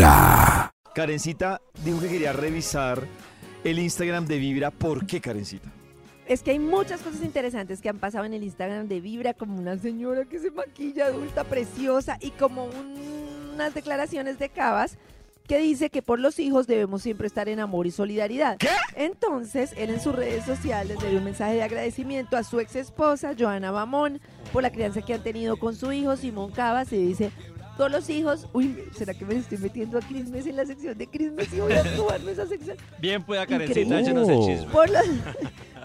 Vibra. Karencita dijo que quería revisar el Instagram de Vibra. ¿Por qué, Karencita? Es que hay muchas cosas interesantes que han pasado en el Instagram de Vibra, como una señora que se maquilla adulta, preciosa, y como un- unas declaraciones de Cabas que dice que por los hijos debemos siempre estar en amor y solidaridad. ¿Qué? Entonces, él en sus redes sociales le dio un mensaje de agradecimiento a su ex esposa, Joana Bamón, por la crianza que han tenido con su hijo, Simón Cabas, y dice, todos los hijos, uy, ¿será que me estoy metiendo a Crismes en la sección de Crismes y voy a actuarme esa sección? Bien pueda. Karencita, échenos el chisme. Por los,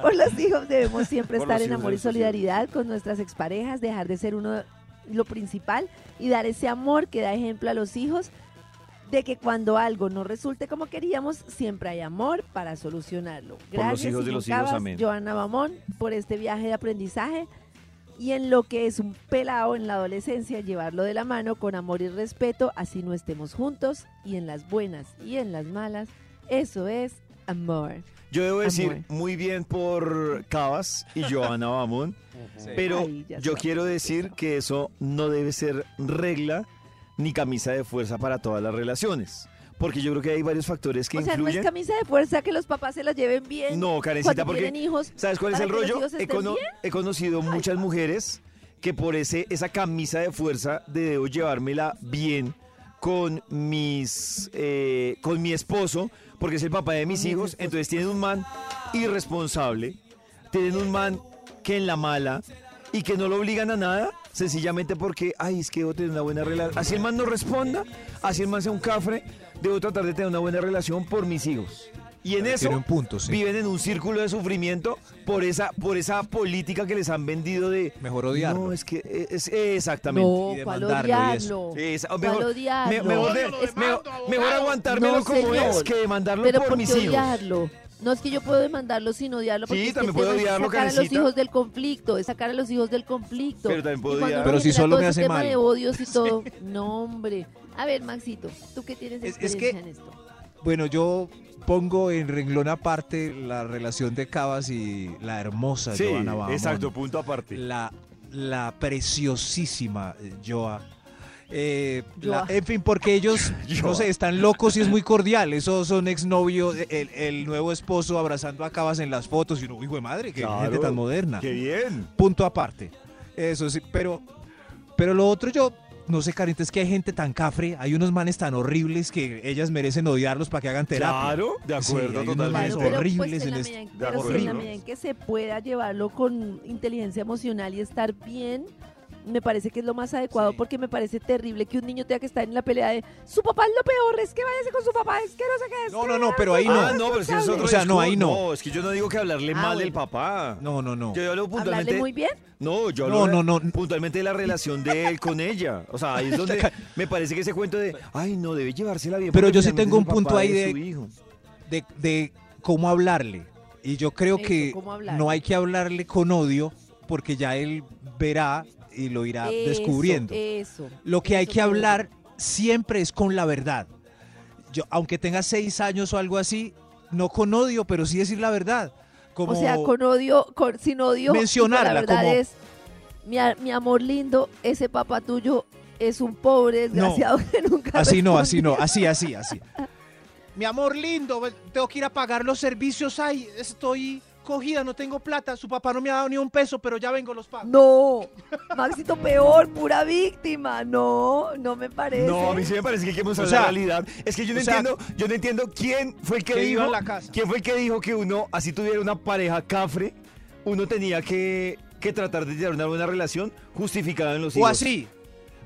por los hijos debemos siempre Por estar los en amor y solidaridad con nuestras exparejas, dejar de ser uno lo principal y dar ese amor que da ejemplo a los hijos de que cuando algo no resulte como queríamos, siempre hay amor para solucionarlo. los Gracias, hijos de los hijos, amén. Joana Bamón, por este viaje de aprendizaje y en lo que es un pelado en la adolescencia, llevarlo de la mano con amor y respeto, así no estemos juntos y en las buenas y en las malas, eso es amor. Yo debo decir Amor. muy bien por Cabas y Joana Bamón, pero Ay, yo quiero decir que eso no debe ser regla ni camisa de fuerza para todas las relaciones. Porque yo creo que hay varios factores que o sea, no es influyen. camisa de fuerza que los papás se la lleven bien. No, Karencita, porque tienen hijos. ¿Sabes cuál es el rollo? He, cono- he conocido muchas mujeres que por ese esa camisa de fuerza de debo llevármela bien con mis eh, con mi esposo, porque es el papá de mis Con hijos, entonces tienen un man irresponsable, tienen un man que en la mala y que no lo obligan a nada, sencillamente porque, ay, es que debo tener una buena relación. Así el man no responda, así el man sea un cafre, debo tratar de tener una buena relación por mis hijos. Y en eso Tiene un punto, sí. viven en un círculo de sufrimiento por esa, por esa política que les han vendido de... Mejor odiarlo. No, es que es, exactamente. No, y ¿cuál demandarlo y odiarlo? Esa- ¿Cuál mejor, odiarlo? me- mejor, de- mejor, mejor aguantármelo No, como señor. es que demandarlo Pero por ¿por mis qué hijos. Odiarlo? No es que yo puedo demandarlo sin odiarlo, porque Sí, también puedo odiarlo, sacar a los hijos del conflicto, es sacar a los hijos del conflicto. Pero también puedo Y cuando odiar. uno Pero si solo me hace tema mal. de odios y todo. No, hombre. A ver, Maxito, ¿tú qué tienes Es- es experiencia que- en esto? Bueno, yo pongo en renglón aparte la relación de Cabas y la hermosa Sí, Joana Bamón. exacto, punto aparte. La, la preciosísima eh, Joa. Eh, la- en fin, porque ellos, no sé, están locos y es muy cordial. Esos son exnovios, el, el nuevo esposo abrazando a Cabas en las fotos. Y uno, hijo de madre, qué Claro, gente tan moderna. Qué bien. Punto aparte. Eso sí, pero, pero lo otro yo, no sé, Carita, es que hay gente tan cafre, hay unos manes tan horribles que ellas merecen odiarlos para que hagan terapia. Claro, de Sí, acuerdo, unos totalmente. manes pero, horribles pues, en en la este- medida en- de pero si en la acuerdo. medida en que se pueda llevarlo con inteligencia emocional y estar bien, me parece que es lo más adecuado Sí. porque me parece terrible que un niño tenga que estar en la pelea de su papá es lo peor, es que váyase con su papá, es que no sé qué es. No, no, no, pero ahí no. Ah, no, pero si es otro O sea, no, ahí no. No, es que yo no digo que hablarle Ah, mal del papá. No, no, no. Yo hablo puntualmente. Hablarle muy bien. No, yo No, hablo no, no. puntualmente de la relación de él con ella. O sea, ahí es donde me parece que ese cuento de, ay, no, debe llevársela bien. Pero yo sí tengo un punto ahí de- su hijo. De, de cómo hablarle. Y yo creo Eso, que no hay que hablarle con odio porque ya él verá y lo irá Eso, descubriendo. Eso. Lo que hay que hablar siempre es con la verdad. Yo, aunque tenga seis años o algo así, no con odio, pero sí decir la verdad. Como, O sea, con odio, con, sin odio. Mencionarla, La verdad como- es, mi, mi amor lindo, ese papá tuyo es un pobre desgraciado que nunca así no, así no, así, así, así. Mi amor lindo, tengo que ir a pagar los servicios. Ay, estoy cogida, no tengo plata. Su papá no me ha dado ni un peso, pero ya vengo, los pago. No, Maxito, peor, pura víctima. No, no me parece. No, a mí sí me parece que hay que mostrar O sea, la realidad. Es que yo no o sea, entiendo, yo no entiendo quién fue el que, que dijo, la casa. quién fue el que dijo que uno, así tuviera una pareja cafre, uno tenía que, que tratar de tener una buena relación justificada en los O hijos. así.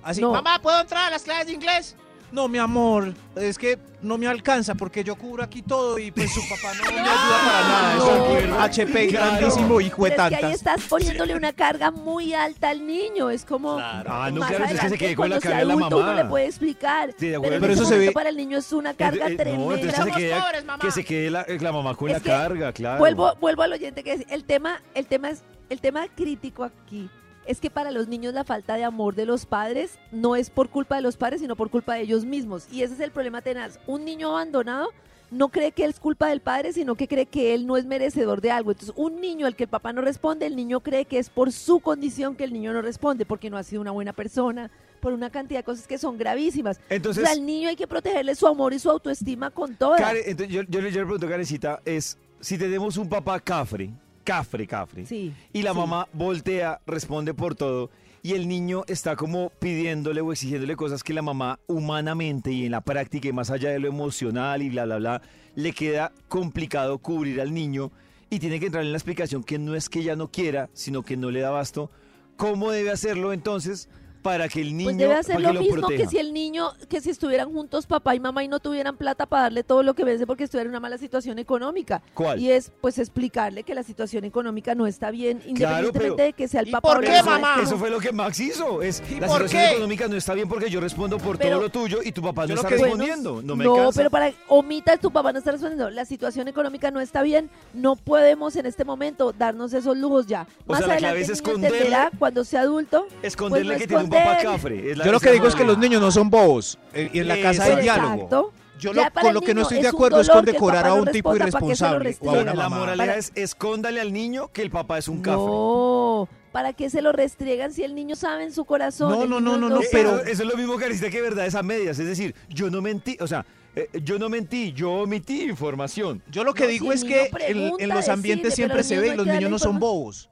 Así, No. mamá, ¿puedo entrar a las clases de inglés? No, mi amor, es que no me alcanza porque yo cubro aquí todo y pues su papá no me ayuda para nada. No. Es un HP Claro. grandísimo, hijo de Pero es que ahí tantas. estás poniéndole una carga muy alta al niño. Es como. Ah, no, más claro, es que se quede con la carga de la adulto, Uno mamá. le puede explicar. Sí, de acuerdo. pero en Pero ese eso se momento ve- para el niño es una carga Eh, eh, tremenda. No, entonces que se, quede, pobres, mamá. que se quede la, la mamá con Es la que carga, claro. Vuelvo, vuelvo al oyente que es el tema, el tema es, el tema crítico aquí es que para los niños la falta de amor de los padres no es por culpa de los padres, sino por culpa de ellos mismos. Y ese es el problema tenaz. Un niño abandonado no cree que es culpa del padre, sino que cree que él no es merecedor de algo. Entonces, un niño al que el papá no responde, el niño cree que es por su condición que el niño no responde, porque no ha sido una buena persona, por una cantidad de cosas que son gravísimas. Entonces- o sea, al niño hay que protegerle su amor y su autoestima con entonces yo, yo le pregunto, Karencita, es si tenemos un papá cafre, cafre, cafre, Sí, y la sí. mamá voltea, responde por todo, y el niño está como pidiéndole o exigiéndole cosas que la mamá humanamente y en la práctica y más allá de lo emocional y bla, bla, bla, le queda complicado cubrir al niño y tiene que entrar en la explicación que no es que ella no quiera, sino que no le da basto. ¿Cómo debe hacerlo entonces para que el niño Pues debe hacer lo mismo que si el niño, que si estuvieran juntos papá y mamá y no tuvieran plata para darle todo lo que vence porque estuviera en una mala situación económica. ¿Cuál? Y es pues explicarle que la situación económica no está bien, independientemente pero- de que sea el ¿Y papá por o la qué, mamá. Eso fue lo que Max hizo. Es, ¿Y la por situación qué? económica no está bien porque yo respondo por Pero- todo lo tuyo y tu papá no está que- respondiendo. No me no, cansa. pero para omita tu papá no está respondiendo. La situación económica no está bien. No podemos en este momento darnos esos lujos ya. O Más la adelante clave el es niño esconderle- entenderá cuando sea adulto. Esconderle pues no que tiene un papá esconder. cafre. es la- Yo lo que digo es que los niños no son bobos. eh, Y en la casa hay diálogo. Yo lo- para con lo que no estoy es de acuerdo es con decorar a no un tipo responda, ¿para qué se lo irresponsable o a restringe? una La Para- es escóndale al niño que el papá es un cafre. No, ¿para qué se lo restriegan si el niño sabe en su corazón? No, no, no, no, Eh, pero- eso, es lo mismo que necesita que verdad es a medias. Es decir, yo no mentí. O sea, eh, yo no mentí, yo omití información. Yo lo que No, digo es que en, pregunta, en los ambientes decide, siempre se ve y los niños no son bobos.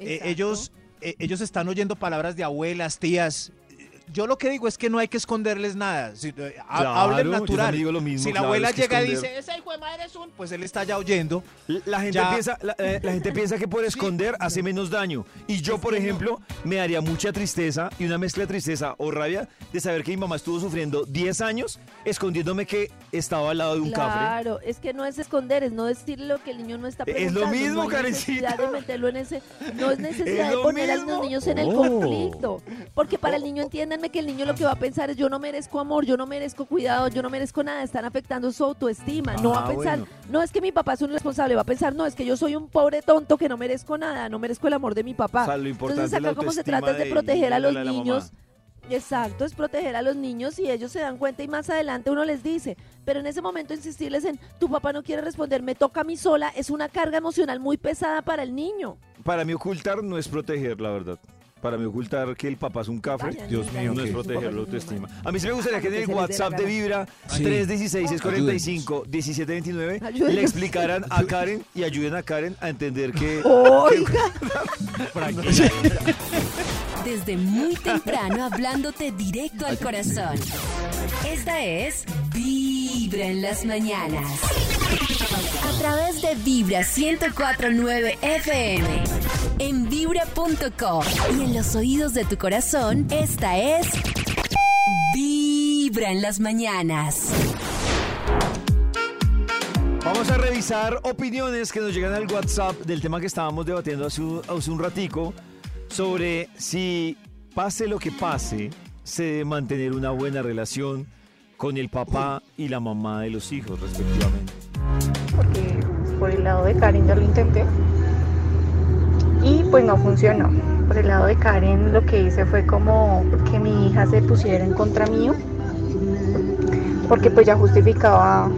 Eh, ellos, ellos están oyendo palabras de abuelas, tías. Yo lo que digo es que no hay que esconderles nada. Si, eh, Claro, hablen natural. lo mismo, si la claro, abuela es que llega y dice, ese hijo de madre es un, pues él está ya oyendo. La gente, Ya. piensa, la, eh, la gente piensa que por esconder hace menos daño. Y yo, por ejemplo, me daría mucha tristeza y una mezcla de tristeza o rabia de saber que mi mamá estuvo sufriendo 10 años escondiéndome que estaba al lado de un cafre. Claro, es que no es esconder, es no decirle lo que el niño no está Es preguntando. lo mismo, no Karencita. necesidad de meterlo en ese, no es necesidad Es de poner a mismo. los niños en el Oh. conflicto, porque para el niño entiéndanme que el niño lo que va a pensar es yo no merezco amor, yo no merezco cuidado, yo no merezco nada, están afectando su autoestima, no va a Ah, pensar, bueno. no es que mi papá es un irresponsable, va a pensar, no, es que yo soy un pobre tonto que no merezco nada, no merezco el amor de mi papá. O sea, lo importante Entonces acá como se trata es de del proteger a los de niños, Exacto, es proteger a los niños y ellos se dan cuenta y más adelante uno les dice, pero en ese momento insistirles en tu papá no quiere responder, me toca a mí sola, es una carga emocional muy pesada para el niño. Para mí ocultar no es proteger, la verdad. Para mí ocultar que el papá es un cafre, Dios mío, no que es proteger la autoestima. A mí sí me gustaría que en el que WhatsApp de. Vibra Sí. 316-645-1729 Ayúdenos. le explicaran a Karen y ayuden a Karen a entender que... Oiga, Desde muy temprano hablándote directo al corazón. Esta es Vibra en las mañanas. A través de Vibra 1049 FM. En vibra.com. Y en los oídos de tu corazón, esta es Vibra en las mañanas. Vamos a revisar opiniones que nos llegan al WhatsApp del tema que estábamos debatiendo hace un, hace un ratico sobre si pase lo que pase, se debe mantener una buena relación con el papá y la mamá de los hijos, respectivamente. porque por el lado de Karen ya lo intenté y pues no funcionó. Por el lado de Karen lo que hice fue como que mi hija se pusiera en contra mío porque pues ya justificaba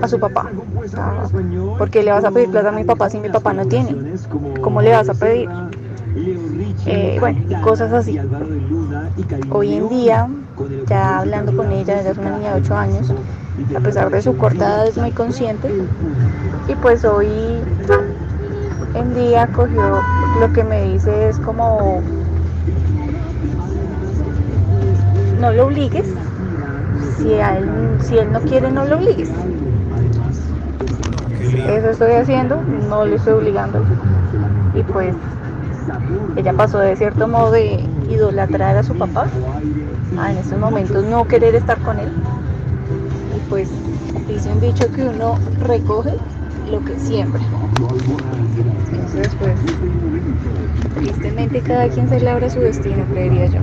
a su papá. O sea, ¿Por qué le vas a pedir plata a mi papá si mi papá no tiene? ¿Cómo le vas a pedir? Eh, bueno, y cosas así. Hoy en día, ya hablando con ella, ella es una niña de 8 años, a pesar de su corta edad es muy consciente y pues hoy en día cogió lo que me dice es como no lo obligues. Si, a él, si él no quiere no lo obligues. Eso estoy haciendo no lo estoy obligando. Y pues ella pasó de cierto modo de idolatrar a su papá a en estos momentos no querer estar con él. Y pues dice un dicho que uno recoge lo que siembra. Entonces pues tristemente cada quien se labra su destino, creería yo.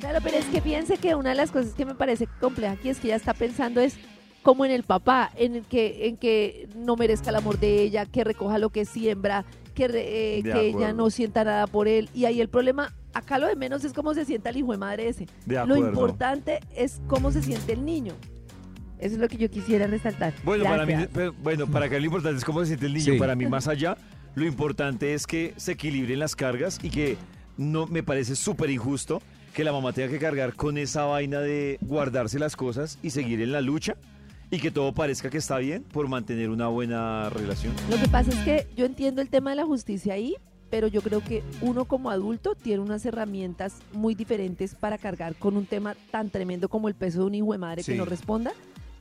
Claro, pero es que piense que una de las cosas que me parece compleja aquí es que ella está pensando es como en el papá, en el que, en que no merezca el amor de ella, que recoja lo que siembra, que, re- eh, que ella no sienta nada por él. Y ahí el problema, acá lo de menos es cómo se sienta el hijo de madre ese. De Lo importante es cómo se siente el niño. Eso es lo que yo quisiera resaltar. Bueno, para mí, pero, bueno, para acá lo importante es cómo se siente el niño. Sí. Para mí, más allá, lo importante es que se equilibren las cargas y que no me parece súper injusto que la mamá tenga que cargar con esa vaina de guardarse las cosas y seguir en la lucha y que todo parezca que está bien por mantener una buena relación. Lo que pasa es que yo entiendo el tema de la justicia ahí, pero yo creo que uno como adulto tiene unas herramientas muy diferentes para cargar con un tema tan tremendo como el peso de un hijo de madre Sí. que no responda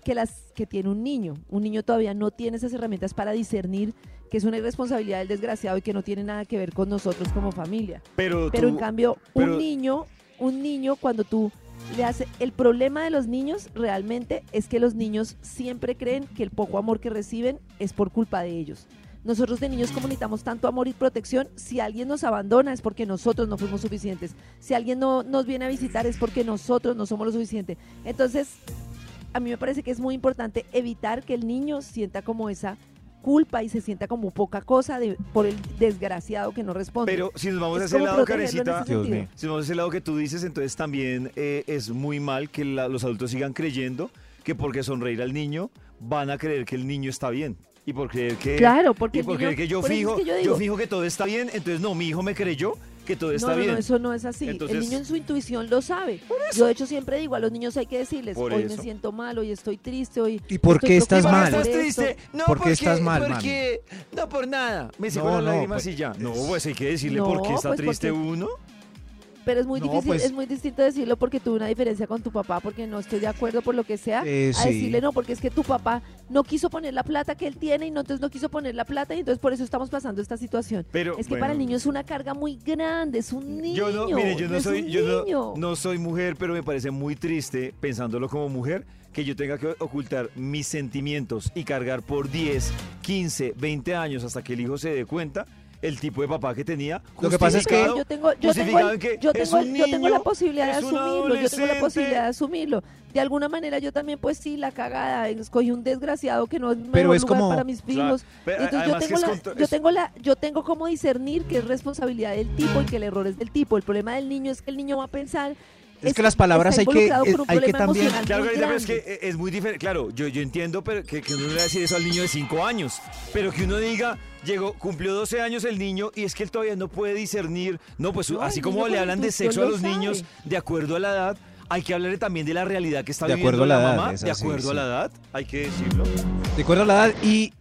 que las que tiene un niño. Un niño todavía no tiene esas herramientas para discernir que es una irresponsabilidad del desgraciado y que no tiene nada que ver con nosotros como familia. Pero, Pero en cambio, pero- un niño, un niño cuando tú le haces el problema de los niños realmente es que los niños siempre creen que el poco amor que reciben es por culpa de ellos. Nosotros de niños comunicamos tanto amor y protección. Si alguien nos abandona es porque nosotros no fuimos suficientes. Si alguien no nos viene a visitar es porque nosotros no somos lo suficiente. Entonces, a mí me parece que es muy importante evitar que el niño sienta como esa culpa y se sienta como poca cosa de, por el desgraciado que no responde. pero si nos vamos a Es ese como lado, Carecita, ese Dios sentido. mío. Si vamos a ese lado que tú dices, entonces también eh, es muy mal que la- los adultos sigan creyendo que porque sonreír al niño van a creer que el niño está bien. Y por creer que, Claro, porque y el por niño- creer que yo es que fijo que todo está bien, entonces no, mi hijo me creyó que todo está no, no, bien. no, eso no es así. Entonces- el niño en su intuición lo sabe. Yo de hecho siempre digo, a los niños hay que decirles, Por hoy eso. me siento mal, hoy estoy triste, hoy... ¿Y por estoy qué estás ¿Por preocupada qué mal? estás esto". triste? No, ¿Por qué porque, estás mal, mami? porque, No, por nada. Me secó No, las no, lágrimas pues, y ya. No, es- pues hay que decirle No, por qué está pues, triste porque- uno. Pero es muy No, difícil, pues- es muy distinto decirlo porque tuve una diferencia con tu papá, porque no estoy de acuerdo por lo que sea, Eh, a sí. decirle no, porque es que tu papá no quiso poner la plata que él tiene y no, entonces no quiso poner la plata y entonces por eso estamos pasando esta situación. Pero, es que para el niño es una carga muy grande, es un niño. Yo no, mire, yo no soy, yo niño. no, no soy mujer, pero me parece muy triste, pensándolo como mujer, que yo tenga que ocultar mis sentimientos y cargar por 10, 15, 20 años hasta que el hijo se dé cuenta el tipo de papá que tenía. Lo que pasa es que- yo tengo, yo tengo, el- yo tengo, yo la posibilidad de asumirlo, yo tengo la posibilidad de asumirlo. De alguna manera yo también, pues sí, la cagada, escogí un desgraciado que no es Pero mejor es lugar como- para mis Claro, hijos. pero Entonces yo tengo, es la, contra- yo es- tengo la, yo tengo como discernir que es responsabilidad del tipo y que el error es del tipo. El problema del niño es que el niño va a pensar. Es que las palabras hay que- hay que también- Claro, pero es que grande. es muy diferente. Claro, yo, yo entiendo pero que, que uno no le va a decir eso al niño de 5 años, pero que uno diga, llegó, cumplió 12 años el niño y es que él todavía no puede discernir. No, pues No, así como le hablan de sexo a lo los sabe. niños de acuerdo a la edad, hay que hablarle también de la realidad que está De viviendo acuerdo a la la edad, mamá. de acuerdo a sí. la edad, hay que decirlo. De acuerdo a la edad. Y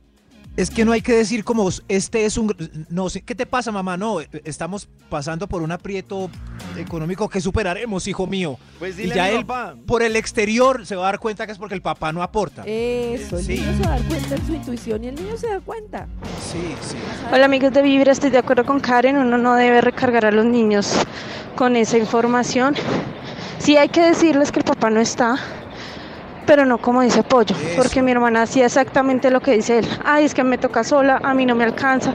es que no hay que decir como este es un... No, sí, ¿qué te pasa, mamá? No, eh, estamos pasando por un aprieto económico que superaremos, hijo mío. Pues Y dile ya a mi él, papá. por el exterior, se va a dar cuenta que es porque el papá no aporta. Eso, el Sí. niño se va a dar cuenta en su intuición y el niño se da cuenta. Sí, sí. Hola amigos de Vibra, estoy de acuerdo con Karen, uno no debe recargar a los niños con esa información. Sí hay que decirles que el papá no está, pero no como dice Pollo, porque mi hermana hacía exactamente lo que dice él. Ay, es que me toca sola, a mí no me alcanza.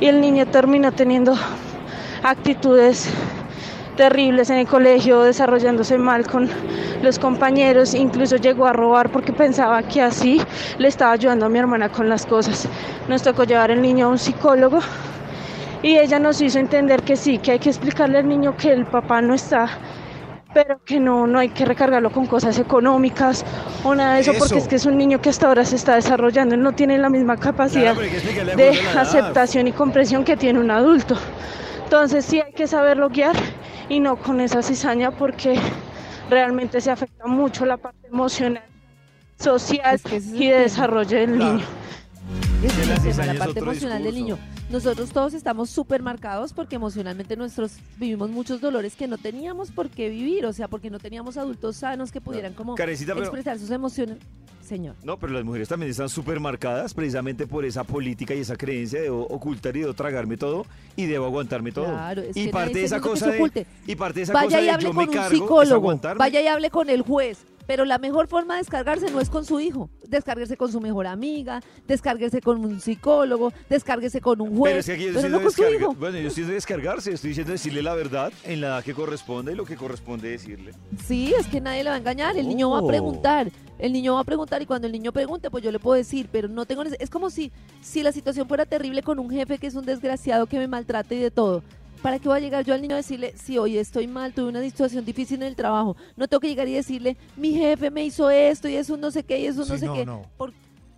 Y el niño terminó teniendo actitudes terribles en el colegio, desarrollándose mal con los compañeros, incluso llegó a robar porque pensaba que así le estaba ayudando a mi hermana con las cosas. Nos tocó llevar el niño a un psicólogo y ella nos hizo entender que sí, que hay que explicarle al niño que el papá no está, pero que no, no hay que recargarlo con cosas económicas o nada de eso, porque es que es un niño que hasta ahora se está desarrollando, él no tiene la misma capacidad Claro, de aceptación y comprensión que tiene un adulto. Entonces sí hay que saberlo guiar y no con esa cizaña porque realmente se afecta mucho la parte emocional, social Es que es y de desarrollo del Claro. niño. Ese Que es la la es parte emocional del niño. Nosotros todos estamos súper marcados porque emocionalmente nuestros vivimos muchos dolores que no teníamos por qué vivir, o sea, porque no teníamos adultos sanos que pudieran como Carecita, pero- expresar sus emociones. Señor. No, pero las mujeres también están súper marcadas precisamente por esa política y esa creencia de ocultar y debo tragarme todo y debo aguantarme todo. Claro, es y que parte de esa cosa de, y parte de esa Vaya cosa y de hable yo con me un cargo psicólogo, vaya y hable con el juez. Pero la mejor forma de descargarse no es con su hijo. Descarguese con su mejor amiga, descárguese con un psicólogo, descárguese con un juez. Pero es que aquí yo estoy no con su hijo. Bueno, yo estoy diciendo descargarse, estoy diciendo decirle la verdad en la edad que corresponde y lo que corresponde decirle. Sí, es que nadie le va a engañar. El niño va a Oh. preguntar. El niño va a preguntar y cuando el niño pregunte, pues yo le puedo decir, pero no tengo... Es como si, si la situación fuera terrible con un jefe que es un desgraciado que me maltrata y de todo. ¿Para qué voy a llegar yo al niño a decirle, si hoy estoy mal, tuve una situación difícil en el trabajo? No tengo que llegar y decirle, mi jefe me hizo esto y eso no sé qué y eso no Sí, sé no, qué. no. Por-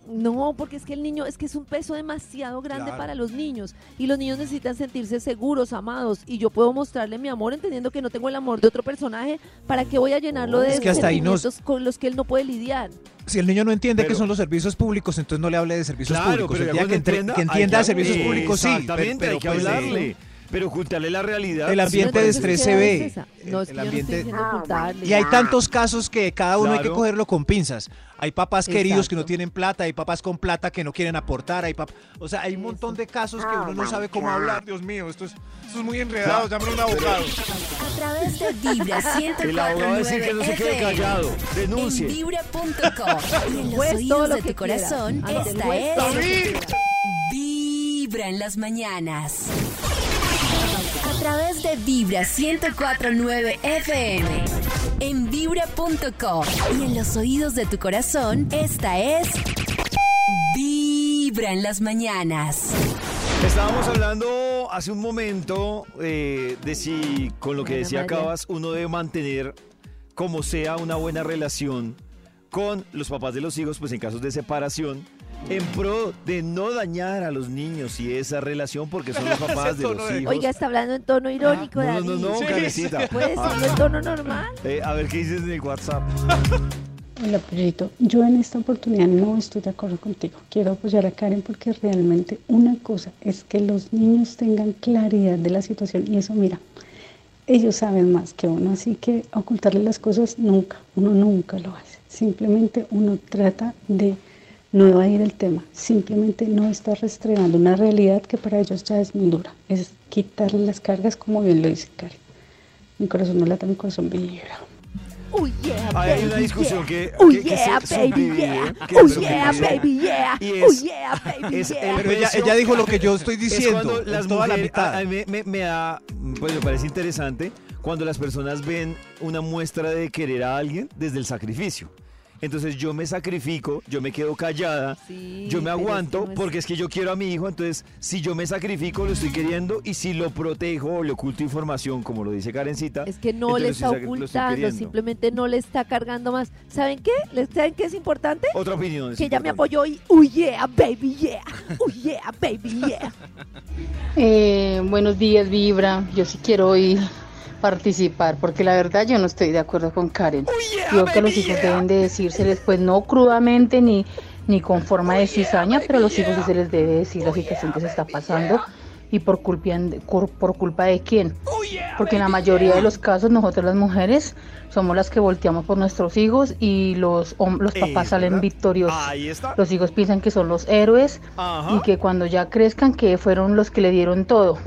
No, porque es que el niño, es que es un peso demasiado grande Claro. para los niños y los niños necesitan sentirse seguros, amados y yo puedo mostrarle mi amor entendiendo que no tengo el amor de otro personaje, ¿para qué voy a llenarlo de Es que hasta ahí no- sentimientos con los que él no puede lidiar? Si el niño no entiende Pero- que son los servicios públicos, entonces no le hable de servicios Claro, públicos. pero El ya día que, entre- entienda, que hay entienda que- servicios públicos, sí. Exactamente, pero- hay que pues, hablarle. Pero ocultarle la realidad. El ambiente de estrés ¿qué se ve. es? No, es El que yo no ambiente- ocultarle. Y hay tantos casos que cada uno hay que cogerlo con pinzas. Hay papás queridos que no Exacto. tienen plata, hay papás con plata que no quieren aportar, hay pap- o sea, hay un montón de casos que uno no sabe cómo hablar. Dios mío, esto es, esto es muy enredado, a un abogado. A través de Vibra El abogado decir que no se quede 104.9 callado. En Denuncie. vibra.com y en los oídos lo de que tu corazón, esta es. Vibra en las mañanas. A través de Vibra 104.9 FM. En vibra.com y en los oídos de tu corazón, esta es Vibra en las mañanas. Estábamos hablando hace un momento eh, de si con lo que decía María. Cabas uno debe mantener como sea una buena relación con los papás de los hijos, pues en casos de separación, en pro de no dañar a los niños y esa relación porque son los papás de los hijos. Oiga, está hablando en tono irónico, no, no, no, David. no, Sí, cabecita. ¿Puede Ah, decirlo en tono normal? eh, a ver qué dices en el WhatsApp. Hola, Pollito. Yo en esta oportunidad no estoy de acuerdo contigo. Quiero apoyar a Karen porque realmente una cosa es que los niños tengan claridad de la situación y eso, mira, ellos saben más que uno, así que ocultarle las cosas nunca, uno nunca lo hace. Simplemente uno trata de no evadir el tema, simplemente no está restregando una realidad que para ellos ya es muy dura, es quitarle las cargas como bien lo dice Karen. Mi corazón no lata, mi corazón vibra. Oh yeah, Ahí hay una baby, discusión yeah. que- Oh que- que yeah, se baby, yeah. que Oh yeah, baby, yeah. Oh es- yeah, baby, es yeah. Pero ella, dijo lo que yo estoy Es diciendo, es las toda la mitad. a- a mí me, me da, pues me parece interesante cuando las personas ven una muestra de querer a alguien desde el sacrificio. Entonces yo me sacrifico, yo me quedo callada, Sí, yo me pero es que aguanto no es- porque es que yo quiero a mi hijo, entonces si yo me sacrifico lo estoy queriendo y si lo protejo o le oculto información, como lo dice Karencita, Es que no le está ocultando, simplemente no le está cargando más. ¿Saben qué? ¿Les- ¿Saben qué es importante? Otra opinión. es Que ella me apoyó y, oh yeah, baby, yeah. Oh yeah, baby, yeah. Eh, buenos días, Vibra. Yo sí quiero hoy participar porque la verdad yo no estoy de acuerdo con Karen. Creo que los hijos deben de decírseles, pues no crudamente ni, ni con forma de cizaña, pero a los hijos sí se les debe decir la situación que se está pasando y por culpa, por, por culpa de quién. Porque en la mayoría de los casos nosotros las mujeres somos las que volteamos por nuestros hijos y los, los papás salen victoriosos. Los hijos piensan que son los héroes y que cuando ya crezcan que fueron los que le dieron todo,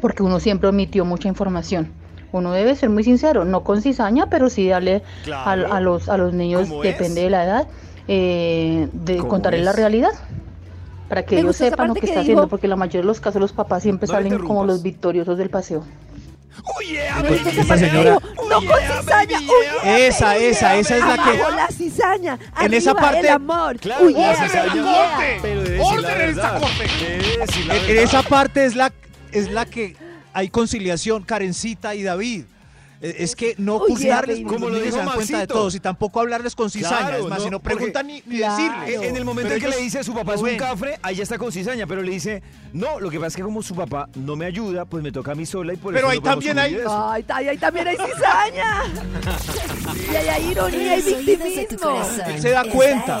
porque uno siempre omitió mucha información. Uno debe ser muy sincero, no con cizaña, pero sí darle a, Claro. a los, a los niños, ¿Cómo depende es? de la edad, eh, de ¿Cómo contarles la realidad. Para que Me ellos sepan lo que que está dijo. haciendo, porque en la mayoría de los casos los papás siempre No salen como los victoriosos del paseo. Oh, yeah, esa no con yeah, cizaña. baby, Oh yeah, Esa, baby, esa, yeah. esa es la que- la cizaña. En esa arriba parte- el amor. Claro, Oh la cizaña- decir la En, esa parte es la, es la que hay conciliación, Karencita y David. Eh, Es que no baby. como lo niños se dijo dan cuenta de todos y tampoco hablarles con cizaña. Claro, es más, no, si no preguntan ni, ni Claro. decirle. En el momento Pero en que ellos le dice su papá es lo un cafre, ahí ya está con cizaña, pero le dice, no, lo que pasa es que como su papá no me ayuda, pues me toca a mí sola y por Pero eso ahí no podemos también hay-. Ay, ahí también hay cizaña. y ahí hay ironía y victimismo. se da esta cuenta.